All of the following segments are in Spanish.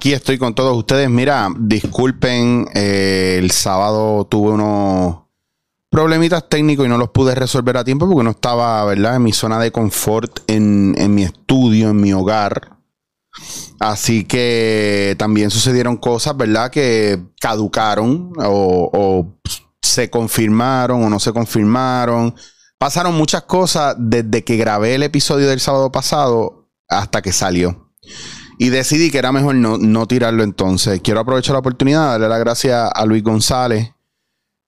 Aquí estoy con todos ustedes. Mira, disculpen, eh, el sábado tuve unos problemitas técnicos y no los pude resolver a tiempo porque no estaba, ¿verdad?, en mi zona de confort, en, mi estudio, en mi hogar. Así que también sucedieron cosas, ¿verdad?, que caducaron o se confirmaron o no se confirmaron. Pasaron muchas cosas desde que grabé el episodio del sábado pasado hasta que salió. Y decidí que era mejor no, tirarlo entonces. Quiero aprovechar la oportunidad de darle las gracias a Luis González,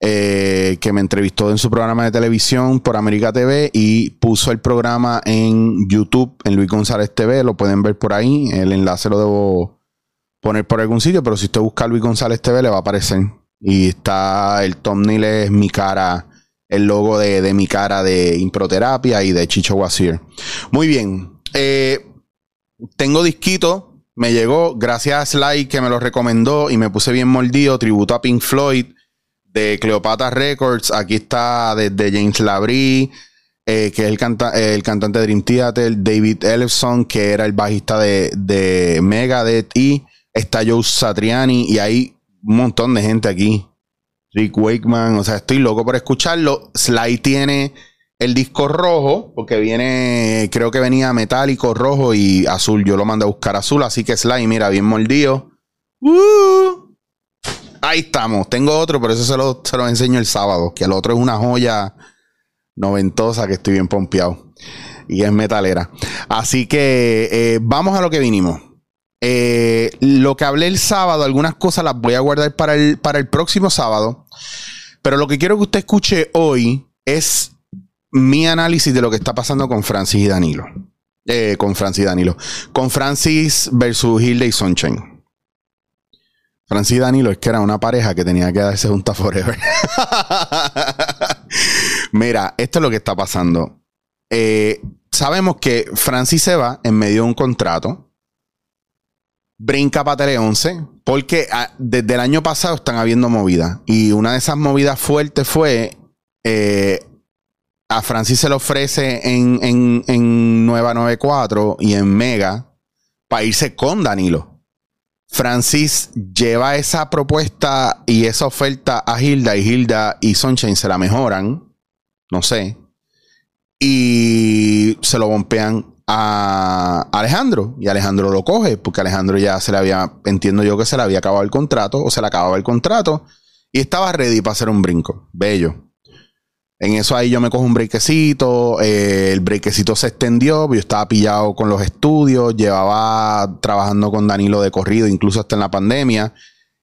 eh, que me entrevistó en su programa de televisión por América TV y puso el programa en YouTube, en Luis González TV. Lo pueden ver por ahí. El enlace lo debo poner por algún sitio, pero si usted busca Luis González TV le va a aparecer. Y está el thumbnail es mi cara, el logo de, mi cara de Improterapia y de Chicho Wazir. Muy bien. Eh, tengo disquito, me llegó gracias a Sly que me lo recomendó y me puse bien mordido, tributo a Pink Floyd de Cleopatra Records. Aquí está desde James Labrie, eh, que es el, el, cantante de Dream Theater, David Ellefson, que era el bajista de, de Megadeth, y está Joe Satriani, y hay un montón de gente aquí. Rick Wakeman, o sea, estoy loco por escucharlo. Sly tiene el disco rojo, porque viene, creo que venía metálico, rojo y azul. Yo lo mandé a buscar azul, así que Sly, mira, bien mordido. Uh, ahí estamos. Tengo otro, pero eso se lo, se lo enseño el sábado, que el otro es una joya noventosa que estoy bien pompeado. Y es metalera. Así que eh, vamos a lo que vinimos. Eh, lo que hablé el sábado, algunas cosas las voy a guardar para el, para el próximo sábado. Pero lo que quiero que usted escuche hoy es mi análisis de lo que está pasando con Francis y Danilo. Eh, con Francis y Danilo. Con Francis versus Hilde y Sunshine. Francis y Danilo es que era una pareja que tenía que darse junta forever. Mira, esto es lo que está pasando. Eh, sabemos que Francis se va en medio de un contrato. Brinca para Tele 11 porque ah, desde el año pasado están habiendo movidas. Y una de esas movidas fuertes fue eh, a Francis se le ofrece en, en, en Nueva 94 y en Mega para irse con Danilo. Francis lleva esa propuesta y esa oferta a Hilda y Hilda y Sunshine se la mejoran. No sé. Y se lo bompean a Alejandro. Y Alejandro lo coge porque Alejandro ya se le había, entiendo yo que se le había acabado el contrato o se le acababa el contrato y estaba ready para hacer un brinco. Bello. En eso ahí yo me cojo un brequecito, eh, el brequecito se extendió, yo estaba pillado con los estudios, llevaba trabajando con Danilo de corrido, incluso hasta en la pandemia,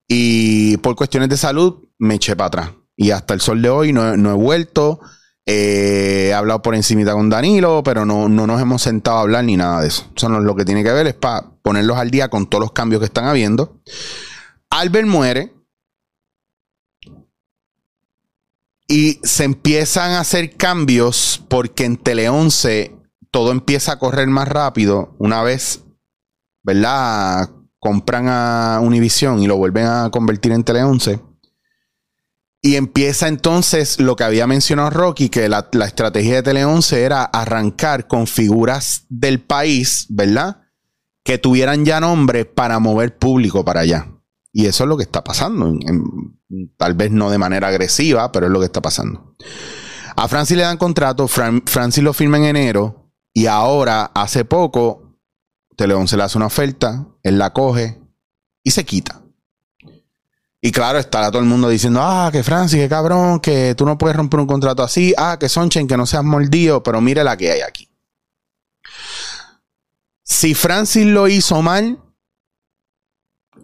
y por cuestiones de salud me eché para atrás. Y hasta el sol de hoy no, he vuelto, eh, he hablado por encimita con Danilo, pero no, no nos hemos sentado a hablar ni nada de eso. Eso no, lo que tiene que ver es para ponerlos al día con todos los cambios que están habiendo. Albert muere, Y se empiezan a hacer cambios porque en Tele 11 todo empieza a correr más rápido una vez, ¿verdad? Compran a Univision y lo vuelven a convertir en Tele 11. Y empieza entonces lo que había mencionado Rocky, que la, la, estrategia de Tele 11 era arrancar con figuras del país, ¿verdad? Que tuvieran ya nombre para mover público para allá. Y eso es lo que está pasando. tal vez no de manera agresiva, pero es lo que está pasando. A Francis le dan contrato, Francis lo firma en enero y ahora, hace poco, Teleón se le hace una oferta, él la coge y se quita. Y claro, estará todo el mundo diciendo, ah, que Francis, que cabrón, que tú no puedes romper un contrato así, ah, que Sonchen, que no seas mordido, pero mire la que hay aquí. Si Francis lo hizo mal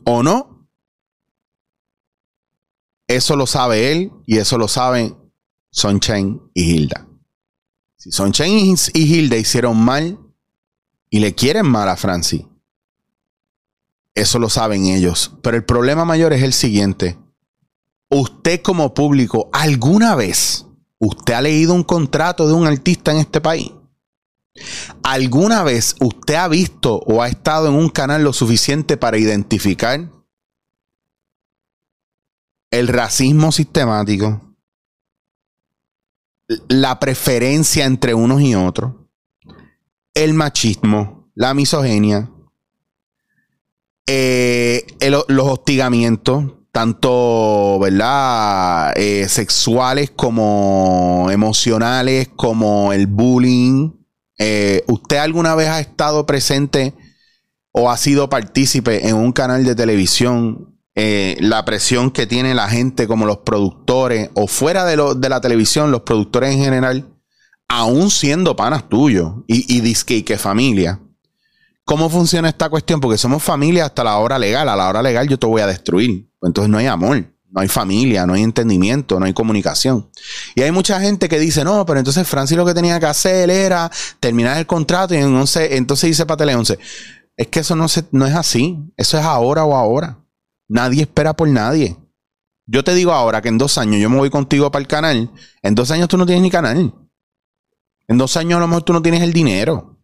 o no, eso lo sabe él y eso lo saben Sunshine y Hilda. Si Sunshine y Hilda hicieron mal y le quieren mal a Francis, eso lo saben ellos. Pero el problema mayor es el siguiente. Usted como público, ¿alguna vez usted ha leído un contrato de un artista en este país? ¿Alguna vez usted ha visto o ha estado en un canal lo suficiente para identificar el racismo sistemático, la preferencia entre unos y otros, el machismo, la misoginia, eh, los hostigamientos, tanto, ¿verdad? Eh, sexuales como emocionales, como el bullying. Eh, ¿Usted alguna vez ha estado presente o ha sido partícipe en un canal de televisión? La presión que tiene la gente como los productores o fuera de, de la televisión, los productores en general, aún siendo panas tuyos y, y disque y que familia ¿Cómo funciona esta cuestión? Porque somos familia hasta la hora legal. A la hora legal yo te voy a destruir. Entonces no hay amor, no hay familia, no hay entendimiento, no hay comunicación. Y hay mucha gente que dice, no, pero entonces Francis lo que tenía que hacer era terminar el contrato y entonces, entonces dice para Tele 11. Es que eso no, se, no es así. Eso es ahora o ahora. Nadie espera por nadie. Yo te digo ahora que en dos años yo me voy contigo para el canal. En dos años tú no tienes ni canal. En dos años a lo mejor tú no tienes el dinero.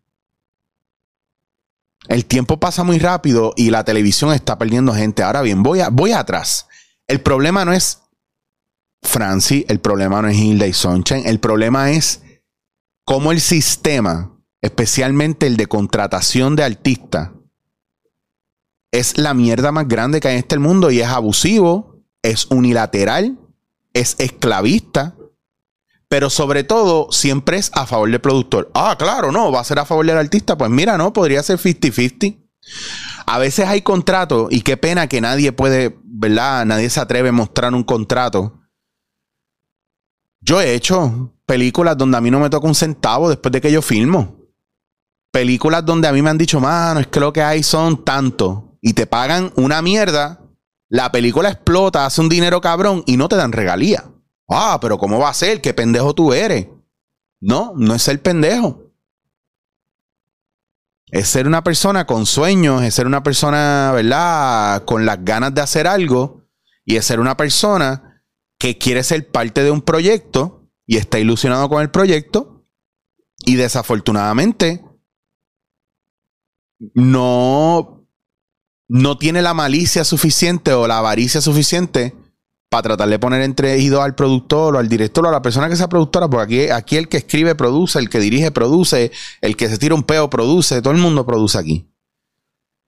El tiempo pasa muy rápido y la televisión está perdiendo gente. Ahora bien, voy, a, voy atrás. El problema no es Franci, el problema no es Hilda y Sunshine, el problema es cómo el sistema, especialmente el de contratación de artistas, es la mierda más grande que hay en este mundo y es abusivo, es unilateral, es esclavista pero sobre todo siempre es a favor del productor. Ah, claro, no, va a ser a favor del artista. Pues mira, no, podría ser 50-50. A veces hay contratos y qué pena que nadie puede, ¿verdad? Nadie se atreve a mostrar un contrato. Yo he hecho películas donde a mí no me toca un centavo después de que yo filmo. Películas donde a mí me han dicho, mano, es que lo que hay son tanto. Y te pagan una mierda. La película explota, hace un dinero cabrón y no te dan regalía. Ah, pero ¿cómo va a ser? ¿Qué pendejo tú eres? No, no es ser pendejo. Es ser una persona con sueños, es ser una persona, ¿verdad? Con las ganas de hacer algo y es ser una persona que quiere ser parte de un proyecto y está ilusionado con el proyecto y desafortunadamente no, no tiene la malicia suficiente o la avaricia suficiente para tratar de poner entre ido al productor o al director o a la persona que sea productora, porque aquí, aquí el que escribe produce, el que dirige produce, el que se tira un peo produce, todo el mundo produce aquí.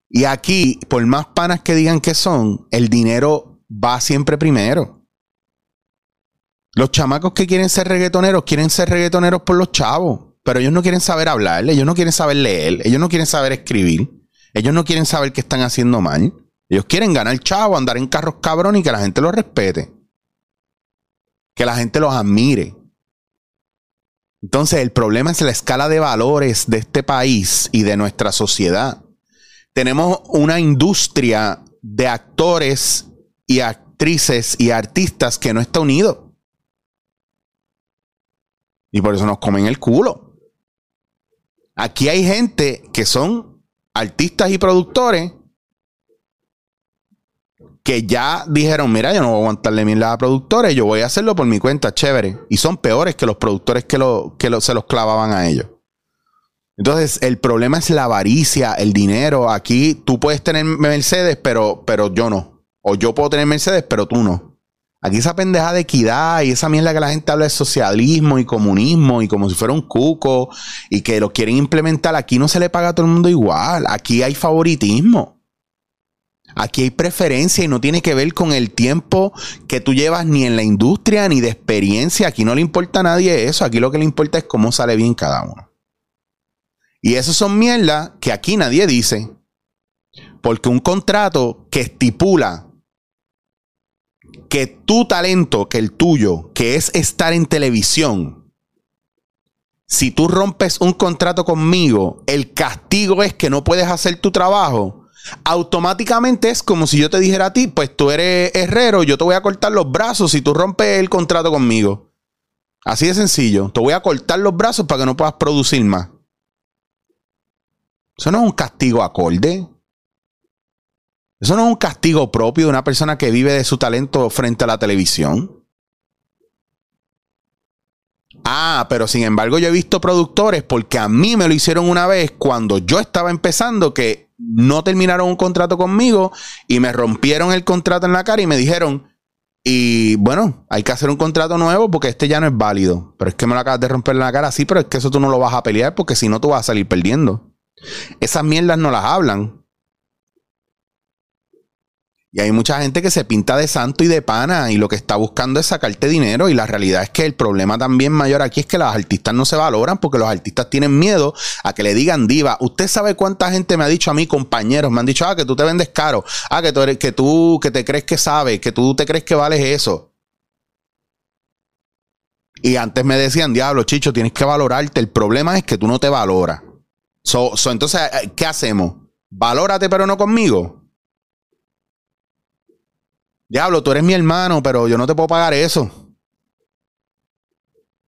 Y aquí, por más panas que digan que son, el dinero va siempre primero. Los chamacos que quieren ser reggaetoneros quieren ser reggaetoneros por los chavos, pero ellos no quieren saber hablar, ellos no quieren saber leer, ellos no quieren saber escribir, ellos no quieren saber qué están haciendo mal. Ellos quieren ganar chavo, andar en carros cabrón y que la gente los respete. Que la gente los admire. Entonces, el problema es la escala de valores de este país y de nuestra sociedad. Tenemos una industria de actores y actrices y artistas que no está unido. Y por eso nos comen el culo. Aquí hay gente que son artistas y productores que ya dijeron, mira, yo no voy a aguantarle bien a la productora, yo voy a hacerlo por mi cuenta, chévere. Y son peores que los productores que, lo, que se los clavaban a ellos. Entonces, el problema es la avaricia, el dinero. Aquí tú puedes tener Mercedes, pero, pero yo no. O yo puedo tener Mercedes, pero tú no. Aquí esa pendeja de equidad y esa mierda que la gente habla de socialismo y comunismo y como si fuera un cuco y que lo quieren implementar, aquí no se le paga a todo el mundo igual. Aquí hay favoritismo. Aquí hay preferencia y no tiene que ver con el tiempo que tú llevas ni en la industria ni de experiencia. Aquí no le importa a nadie eso. Aquí lo que le importa es cómo sale bien cada uno. Y eso son mierdas que aquí nadie dice. Porque un contrato que estipula que tu talento, que el tuyo, que es estar en televisión, si tú rompes un contrato conmigo, el castigo es que no puedes hacer tu trabajo automáticamente es como si yo te dijera a ti, pues tú eres herrero, yo te voy a cortar los brazos si tú rompes el contrato conmigo. Así de sencillo. Te voy a cortar los brazos para que no puedas producir más. Eso no es un castigo acorde. Eso no es un castigo propio de una persona que vive de su talento frente a la televisión. Ah, pero sin embargo yo he visto productores porque a mí me lo hicieron una vez cuando yo estaba empezando que no terminaron un contrato conmigo y me rompieron el contrato en la cara y me dijeron, y bueno, hay que hacer un contrato nuevo porque este ya no es válido. Pero es que me lo acabas de romper en la cara, sí, pero es que eso tú no lo vas a pelear porque si no tú vas a salir perdiendo. Esas mierdas no las hablan. Y hay mucha gente que se pinta de santo y de pana y lo que está buscando es sacarte dinero. Y la realidad es que el problema también mayor aquí es que los artistas no se valoran porque los artistas tienen miedo a que le digan diva. Usted sabe cuánta gente me ha dicho a mí, compañeros, me han dicho, ah, que tú te vendes caro, ah, que tú, eres, que tú, que te crees que sabes, que tú te crees que vales eso. Y antes me decían, diablo, chicho, tienes que valorarte. El problema es que tú no te valoras. entonces, eh, ¿qué hacemos? Valórate, pero no conmigo. Diablo, tú eres mi hermano, pero yo no te puedo pagar eso.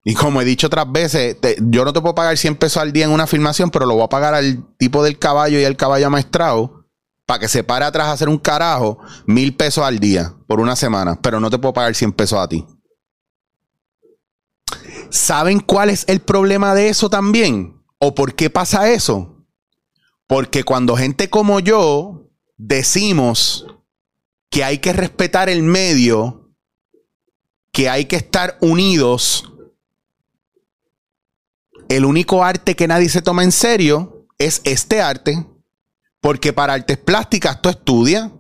Y como he dicho otras veces, yo no te puedo pagar 100 pesos al día en una filmación, pero lo voy a pagar al tipo del caballo y al caballo maestrado para que se pare atrás a hacer un carajo mil pesos al día por una semana, pero no te puedo pagar 100 pesos a ti. ¿Saben cuál es el problema de eso también? ¿O por qué pasa eso? Porque cuando gente como yo decimos que hay que respetar el medio, que hay que estar unidos. El único arte que nadie se toma en serio es este arte, porque para artes plásticas tú estudias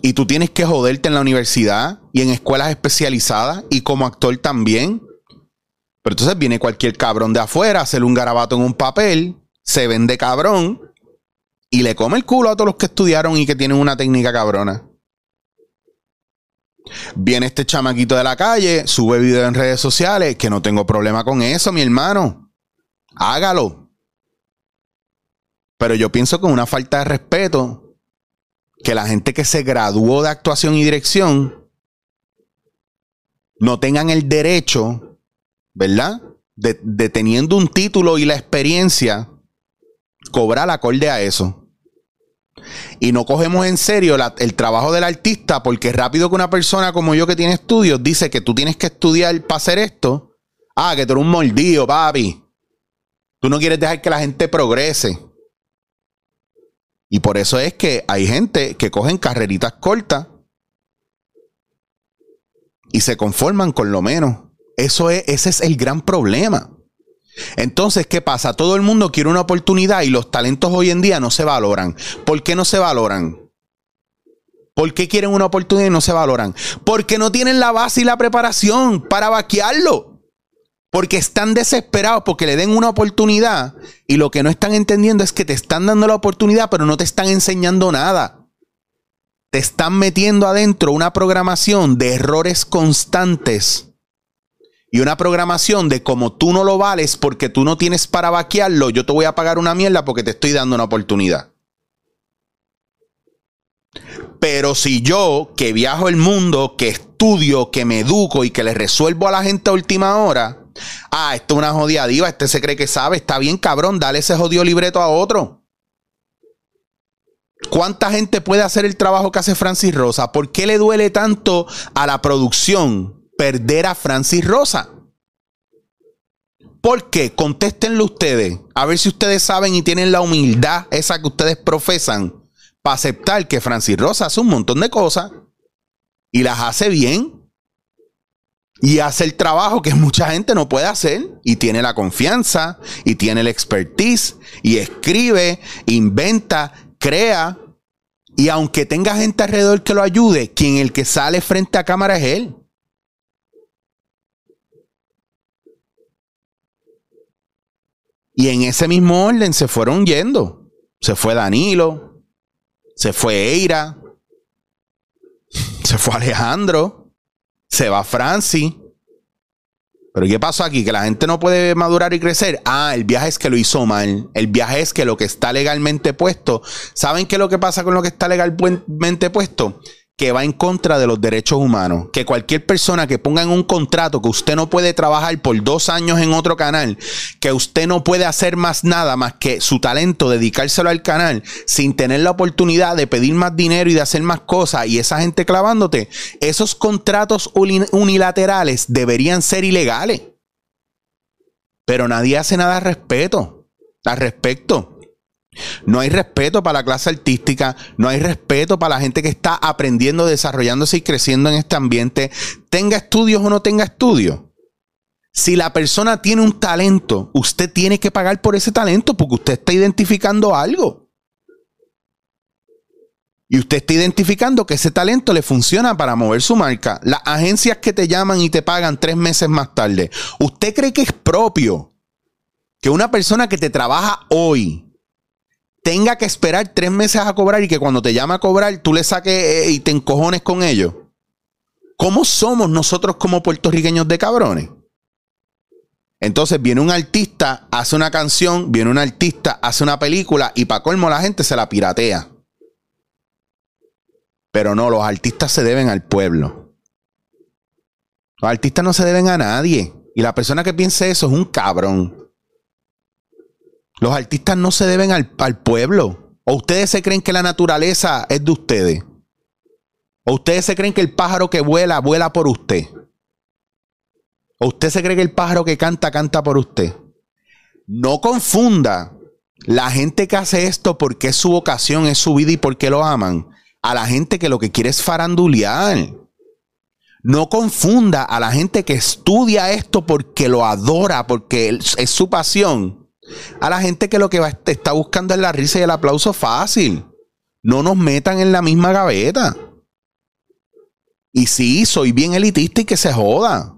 y tú tienes que joderte en la universidad y en escuelas especializadas y como actor también. Pero entonces viene cualquier cabrón de afuera, hacer un garabato en un papel, se vende cabrón y le come el culo a todos los que estudiaron y que tienen una técnica cabrona. Viene este chamaquito de la calle, sube video en redes sociales, que no tengo problema con eso, mi hermano. Hágalo. Pero yo pienso que una falta de respeto que la gente que se graduó de actuación y dirección no tengan el derecho, ¿verdad? De, de teniendo un título y la experiencia cobrar acorde a eso. Y no cogemos en serio el trabajo del artista porque rápido que una persona como yo que tiene estudios dice que tú tienes que estudiar para hacer esto. Ah, que tú eres un mordido, papi. Tú no quieres dejar que la gente progrese. Y por eso es que hay gente que cogen carreritas cortas y se conforman con lo menos. Eso es, ese es el gran problema. Entonces, ¿qué pasa? Todo el mundo quiere una oportunidad y los talentos hoy en día no se valoran. ¿Por qué no se valoran? ¿Por qué quieren una oportunidad y no se valoran? Porque no tienen la base y la preparación para vaquearlo. Porque están desesperados porque le den una oportunidad y lo que no están entendiendo es que te están dando la oportunidad pero no te están enseñando nada. Te están metiendo adentro una programación de errores constantes y una programación de como tú no lo vales porque tú no tienes para vaquearlo, yo te voy a pagar una mierda porque te estoy dando una oportunidad. Pero si yo, que viajo el mundo, que estudio, que me educo y que le resuelvo a la gente a última hora, ah, esto es una jodida diva, este se cree que sabe, está bien cabrón, dale ese jodido libreto a otro. ¿Cuánta gente puede hacer el trabajo que hace Francis Rosa? ¿Por qué le duele tanto a la producción perder a Francis Rosa. ¿Por qué? Contéstenlo ustedes. A ver si ustedes saben y tienen la humildad esa que ustedes profesan para aceptar que Francis Rosa hace un montón de cosas y las hace bien. Y hace el trabajo que mucha gente no puede hacer. Y tiene la confianza, y tiene el expertise, y escribe, inventa, crea. Y aunque tenga gente alrededor que lo ayude, quien el que sale frente a cámara es él. Y en ese mismo orden se fueron yendo. Se fue Danilo, se fue Eira, se fue Alejandro, se va Franci. Pero ¿qué pasó aquí? Que la gente no puede madurar y crecer. Ah, el viaje es que lo hizo mal. El viaje es que lo que está legalmente puesto. ¿Saben qué es lo que pasa con lo que está legalmente puesto? Que va en contra de los derechos humanos. Que cualquier persona que ponga en un contrato que usted no puede trabajar por dos años en otro canal, que usted no puede hacer más nada más que su talento, dedicárselo al canal, sin tener la oportunidad de pedir más dinero y de hacer más cosas, y esa gente clavándote, esos contratos unilaterales deberían ser ilegales. Pero nadie hace nada al respecto. Al respecto. No hay respeto para la clase artística, no hay respeto para la gente que está aprendiendo, desarrollándose y creciendo en este ambiente, tenga estudios o no tenga estudios. Si la persona tiene un talento, usted tiene que pagar por ese talento porque usted está identificando algo. Y usted está identificando que ese talento le funciona para mover su marca. Las agencias que te llaman y te pagan tres meses más tarde. ¿Usted cree que es propio que una persona que te trabaja hoy tenga que esperar tres meses a cobrar y que cuando te llama a cobrar tú le saques eh, y te encojones con ellos? ¿Cómo somos nosotros como puertorriqueños de cabrones? Entonces viene un artista, hace una canción, viene un artista, hace una película y para colmo la gente se la piratea. Pero no, los artistas se deben al pueblo. Los artistas no se deben a nadie. Y la persona que piense eso es un cabrón. Los artistas no se deben al, pueblo. ¿O ustedes se creen que la naturaleza es de ustedes? ¿O ustedes se creen que el pájaro que vuela, vuela por usted? ¿O usted se cree que el pájaro que canta, canta por usted? No confunda la gente que hace esto porque es su vocación, es su vida y porque lo aman a la gente que lo que quiere es farandulear. No confunda a la gente que estudia esto porque lo adora, porque es su pasión, a la gente que lo que está buscando es la risa y el aplauso fácil. No nos metan en la misma gaveta. Y sí, soy bien elitista y que se joda.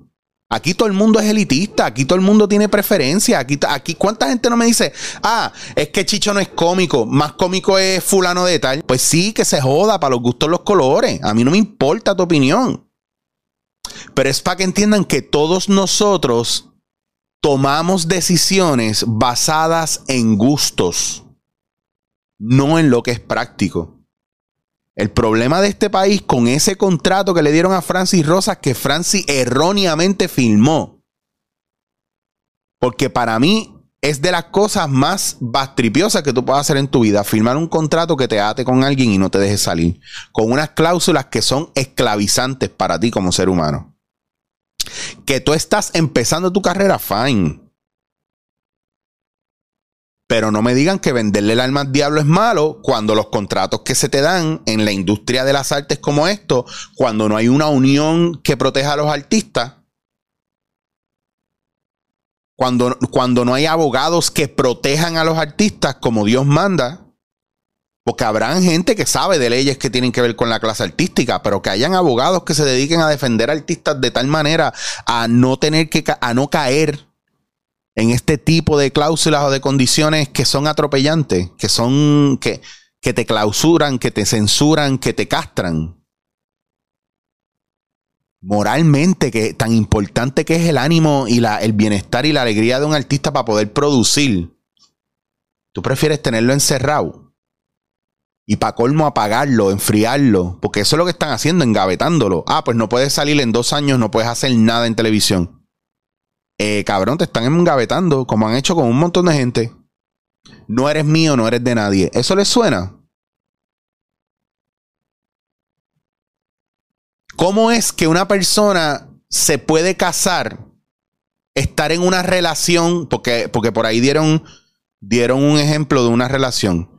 Aquí todo el mundo es elitista, aquí todo el mundo tiene preferencia. Aquí, aquí, ¿cuánta gente no me dice, ah, es que Chicho no es cómico, más cómico es fulano de tal? Pues sí, que se joda para los gustos los colores. A mí no me importa tu opinión. Pero es para que entiendan que todos nosotros tomamos decisiones basadas en gustos, no en lo que es práctico. El problema de este país con ese contrato que le dieron a Francis Rosas, que Francis erróneamente filmó. Porque para mí es de las cosas más bastripiosas que tú puedas hacer en tu vida. Firmar un contrato que te ate con alguien y no te deje salir. Con unas cláusulas que son esclavizantes para ti como ser humano. Que tú estás empezando tu carrera, fine. Pero no me digan que venderle el alma al diablo es malo cuando los contratos que se te dan en la industria de las artes como esto, cuando no hay una unión que proteja a los artistas, cuando, cuando no hay abogados que protejan a los artistas como Dios manda, porque habrán gente que sabe de leyes que tienen que ver con la clase artística, pero que hayan abogados que se dediquen a defender artistas de tal manera a no tener que a no caer en este tipo de cláusulas o de condiciones que son atropellantes, que son que, que te clausuran, que te censuran, que te castran. Moralmente, que tan importante que es el ánimo y la, el bienestar y la alegría de un artista para poder producir. Tú prefieres tenerlo encerrado y para colmo apagarlo, enfriarlo, porque eso es lo que están haciendo, engavetándolo. Ah, pues no puedes salir en dos años, no puedes hacer nada en televisión eh, cabrón, te están engavetando, como han hecho con un montón de gente. No eres mío, no eres de nadie. ¿Eso les suena? ¿Cómo es que una persona se puede casar, estar en una relación, porque, porque por ahí dieron, dieron un ejemplo de una relación?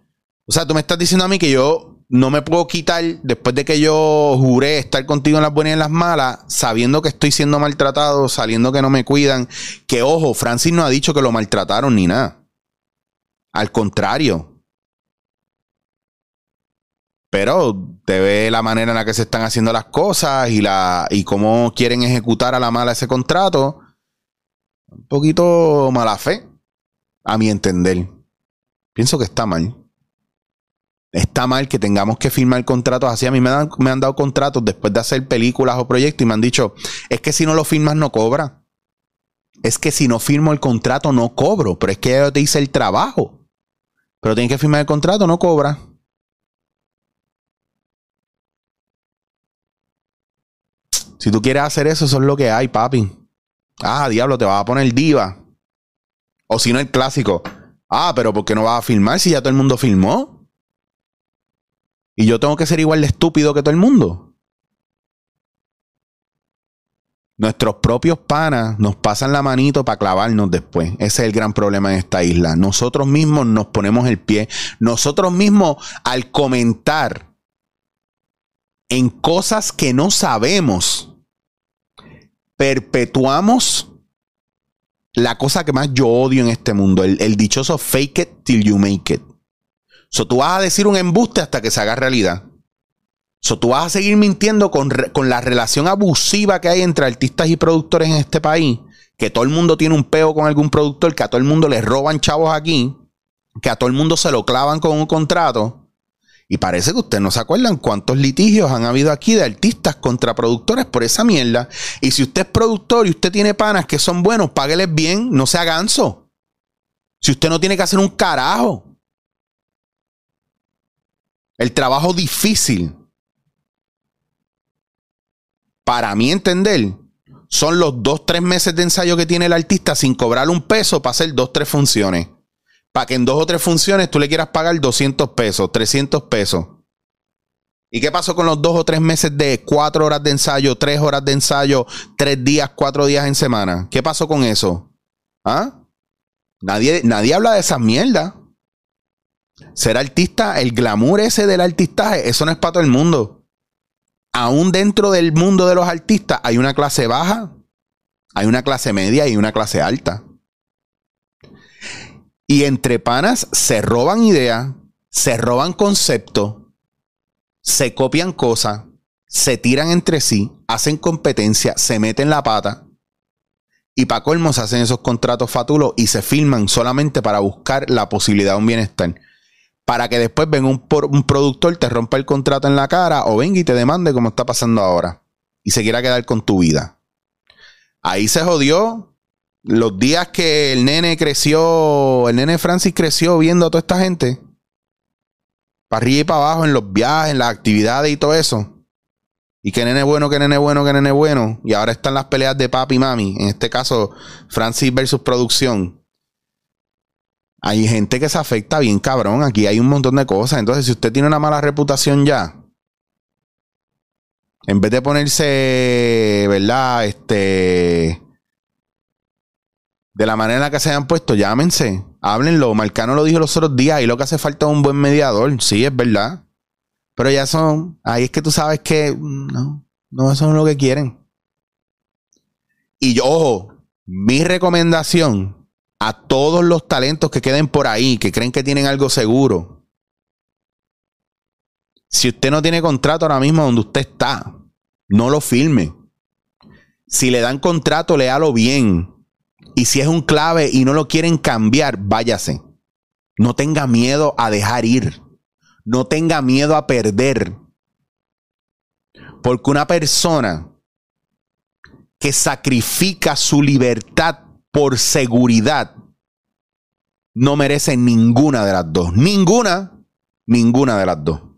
O sea, tú me estás diciendo a mí que yo no me puedo quitar después de que yo juré estar contigo en las buenas y en las malas, sabiendo que estoy siendo maltratado, sabiendo que no me cuidan. Que ojo, Francis no ha dicho que lo maltrataron ni nada. Al contrario. Pero te ve la manera en la que se están haciendo las cosas y, la, y cómo quieren ejecutar a la mala ese contrato. Un poquito mala fe, a mi entender. Pienso que está mal está mal que tengamos que firmar contratos así. A mí me, me han dado contratos después de hacer películas o proyectos y me han dicho, es que si no lo firmas no cobra. Es que si no firmo el contrato no cobro, pero es que yo te hice el trabajo. Pero tienes que firmar el contrato, no cobra. Si tú quieres hacer eso, eso es lo que hay, papi. Ah, diablo, te vas a poner diva. O si no, el clásico. Ah, pero ¿por qué no vas a firmar si ya todo el mundo firmó? Y yo tengo que ser igual de estúpido que todo el mundo. Nuestros propios panas nos pasan la manito para clavarnos después. Ese es el gran problema en esta isla. Nosotros mismos nos ponemos el pie. Nosotros mismos al comentar en cosas que no sabemos, perpetuamos la cosa que más yo odio en este mundo, el, el dichoso fake it till you make it. So, tú vas a decir un embuste hasta que se haga realidad. So, tú vas a seguir mintiendo con, con, la relación abusiva que hay entre artistas y productores en este país. Que todo el mundo tiene un peo con algún productor, que a todo el mundo le roban chavos aquí, que a todo el mundo se lo clavan con un contrato. Y parece que ustedes no se acuerdan cuántos litigios han habido aquí de artistas contra productores por esa mierda. Y si usted es productor y usted tiene panas que son buenos, págueles bien, no sea ganso. Si usted no tiene que hacer un carajo. El trabajo difícil para mí entender, son los dos, tres meses de ensayo que tiene el artista sin cobrar un peso para hacer dos, tres funciones. Para que en dos o tres funciones tú le quieras pagar 200 pesos, 300 pesos. ¿Y qué pasó con los dos o tres meses de cuatro horas de ensayo, tres horas de ensayo, tres días, cuatro días en semana? ¿Qué pasó con eso? ¿Ah? Nadie, nadie habla de esas mierdas. Ser artista, el glamour ese del artistaje, eso no es para todo el mundo aún dentro del mundo de los artistas hay una clase baja, hay una clase media y una clase alta. Y entre panas se roban ideas, se roban conceptos, se copian cosas, se tiran entre sí, hacen competencia, se meten la pata. Y para colmo se hacen esos contratos fatulos y se filman solamente para buscar la posibilidad de un bienestar para que después venga un, productor, te rompa el contrato en la cara o venga y te demande como está pasando ahora y se quiera quedar con tu vida. Ahí se jodió. Los días que el nene creció, el nene Francis creció viendo a toda esta gente, para arriba y para abajo en los viajes, en las actividades y todo eso. Y que nene bueno, que nene bueno, que nene bueno. Y ahora están las peleas de papi y mami. En este caso, Francis versus producción hay gente que se afecta bien cabrón. Aquí hay un montón de cosas. Entonces, si usted tiene una mala reputación ya, en vez de ponerse, ¿verdad? Este. De la manera en la que se hayan puesto, llámense, háblenlo. Marcano lo dijo los otros días. Y lo que hace falta es un buen mediador. Sí, es verdad. Pero ya son. Ahí es que tú sabes que. No, no, eso es lo que quieren. Y yo, ojo, mi recomendación a todos los talentos que queden por ahí, que creen que tienen algo seguro. Si usted no tiene contrato ahora mismo donde usted está, no lo firme. Si le dan contrato, léalo bien. Y si es un clave y no lo quieren cambiar, váyase. No tenga miedo a dejar ir. No tenga miedo a perder. Porque una persona que sacrifica su libertad por seguridad, no merece ninguna de las dos. Ninguna, ninguna de las dos.